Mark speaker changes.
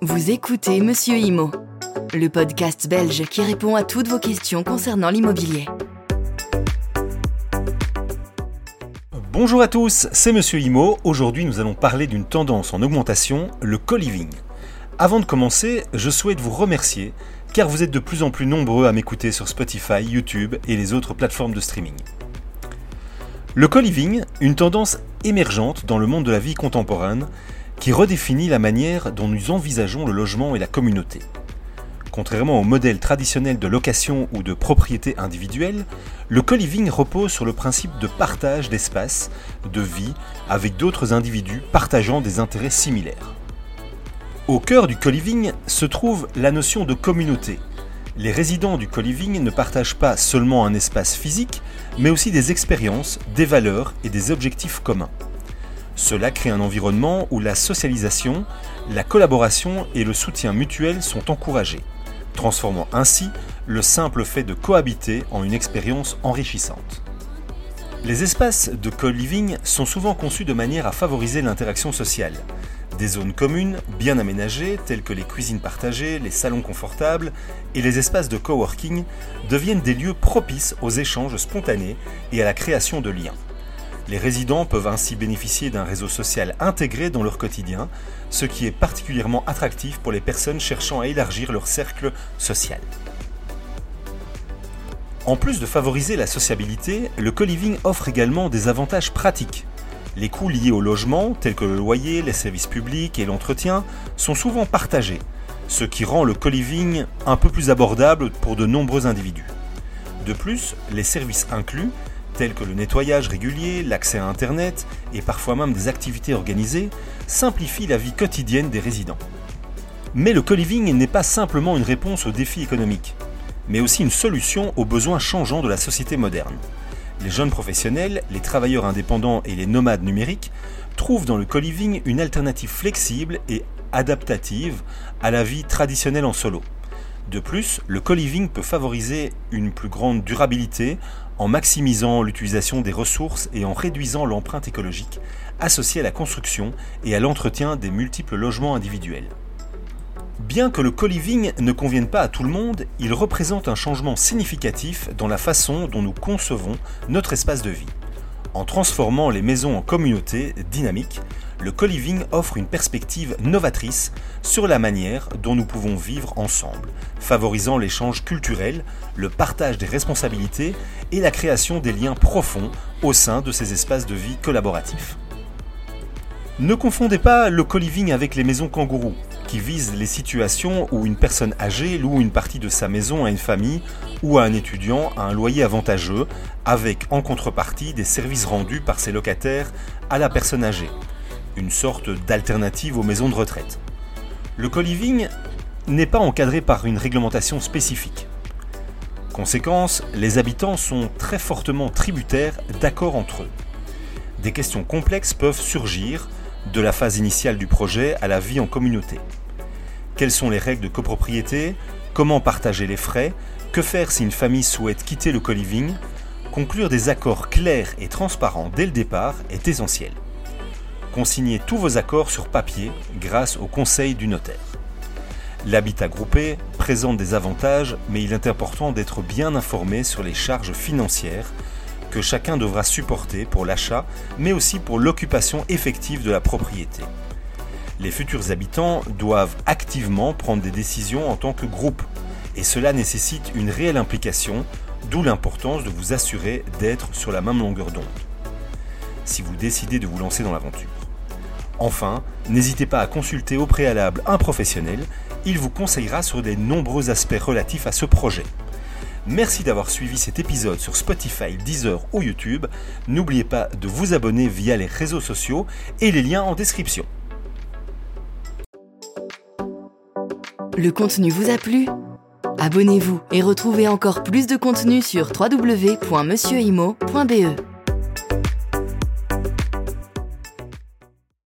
Speaker 1: Vous écoutez Monsieur Imo, le podcast belge qui répond à toutes vos questions concernant l'immobilier.
Speaker 2: Bonjour à tous, c'est Monsieur Imo. Aujourd'hui, nous allons parler d'une tendance en augmentation, le co-living. Avant de commencer, je souhaite vous remercier car vous êtes de plus en plus nombreux à m'écouter sur Spotify, YouTube et les autres plateformes de streaming. Le co-living, une tendance émergente dans le monde de la vie contemporaine qui redéfinit la manière dont nous envisageons le logement et la communauté. Contrairement au modèle traditionnel de location ou de propriété individuelle, le co-living repose sur le principe de partage d'espace, de vie, avec d'autres individus partageant des intérêts similaires. Au cœur du co-living se trouve la notion de communauté. Les résidents du co-living ne partagent pas seulement un espace physique, mais aussi des expériences, des valeurs et des objectifs communs. Cela crée un environnement où la socialisation, la collaboration et le soutien mutuel sont encouragés, transformant ainsi le simple fait de cohabiter en une expérience enrichissante. Les espaces de co-living sont souvent conçus de manière à favoriser l'interaction sociale, des zones communes bien aménagées, telles que les cuisines partagées, les salons confortables et les espaces de coworking, deviennent des lieux propices aux échanges spontanés et à la création de liens. Les résidents peuvent ainsi bénéficier d'un réseau social intégré dans leur quotidien, ce qui est particulièrement attractif pour les personnes cherchant à élargir leur cercle social. En plus de favoriser la sociabilité, le co-living offre également des avantages pratiques les coûts liés au logement, tels que le loyer, les services publics et l'entretien, sont souvent partagés, ce qui rend le co-living un peu plus abordable pour de nombreux individus. De plus, les services inclus, tels que le nettoyage régulier, l'accès à Internet et parfois même des activités organisées, simplifient la vie quotidienne des résidents. Mais le co-living n'est pas simplement une réponse aux défis économiques, mais aussi une solution aux besoins changeants de la société moderne. Les jeunes professionnels, les travailleurs indépendants et les nomades numériques trouvent dans le co-living une alternative flexible et adaptative à la vie traditionnelle en solo. De plus, le co-living peut favoriser une plus grande durabilité en maximisant l'utilisation des ressources et en réduisant l'empreinte écologique associée à la construction et à l'entretien des multiples logements individuels. Bien que le co-living ne convienne pas à tout le monde, il représente un changement significatif dans la façon dont nous concevons notre espace de vie. En transformant les maisons en communautés dynamiques, le co-living offre une perspective novatrice sur la manière dont nous pouvons vivre ensemble, favorisant l'échange culturel, le partage des responsabilités et la création des liens profonds au sein de ces espaces de vie collaboratifs. Ne confondez pas le co-living avec les maisons kangourous, qui vise les situations où une personne âgée loue une partie de sa maison à une famille ou à un étudiant à un loyer avantageux, avec en contrepartie des services rendus par ses locataires à la personne âgée, une sorte d'alternative aux maisons de retraite. Le co-living n'est pas encadré par une réglementation spécifique. Conséquence, les habitants sont très fortement tributaires d'accords entre eux. Des questions complexes peuvent surgir de la phase initiale du projet à la vie en communauté. Quelles sont les règles de copropriété? Comment partager les frais? Que faire si une famille souhaite quitter le co-living? Conclure des accords clairs et transparents dès le départ est essentiel. Consignez tous vos accords sur papier grâce au conseil du notaire. L'habitat groupé présente des avantages, mais il est important d'être bien informé sur les charges financières que chacun devra supporter pour l'achat, mais aussi pour l'occupation effective de la propriété. Les futurs habitants doivent activement prendre des décisions en tant que groupe, et cela nécessite une réelle implication, d'où l'importance de vous assurer d'être sur la même longueur d'onde, si vous décidez de vous lancer dans l'aventure. Enfin, n'hésitez pas à consulter au préalable un professionnel, il vous conseillera sur des nombreux aspects relatifs à ce projet. Merci d'avoir suivi cet épisode sur Spotify, Deezer ou YouTube. N'oubliez pas de vous abonner via les réseaux sociaux et les liens en description.
Speaker 1: Le contenu vous a plu Abonnez-vous et retrouvez encore plus de contenu sur www.monsieurimo.be.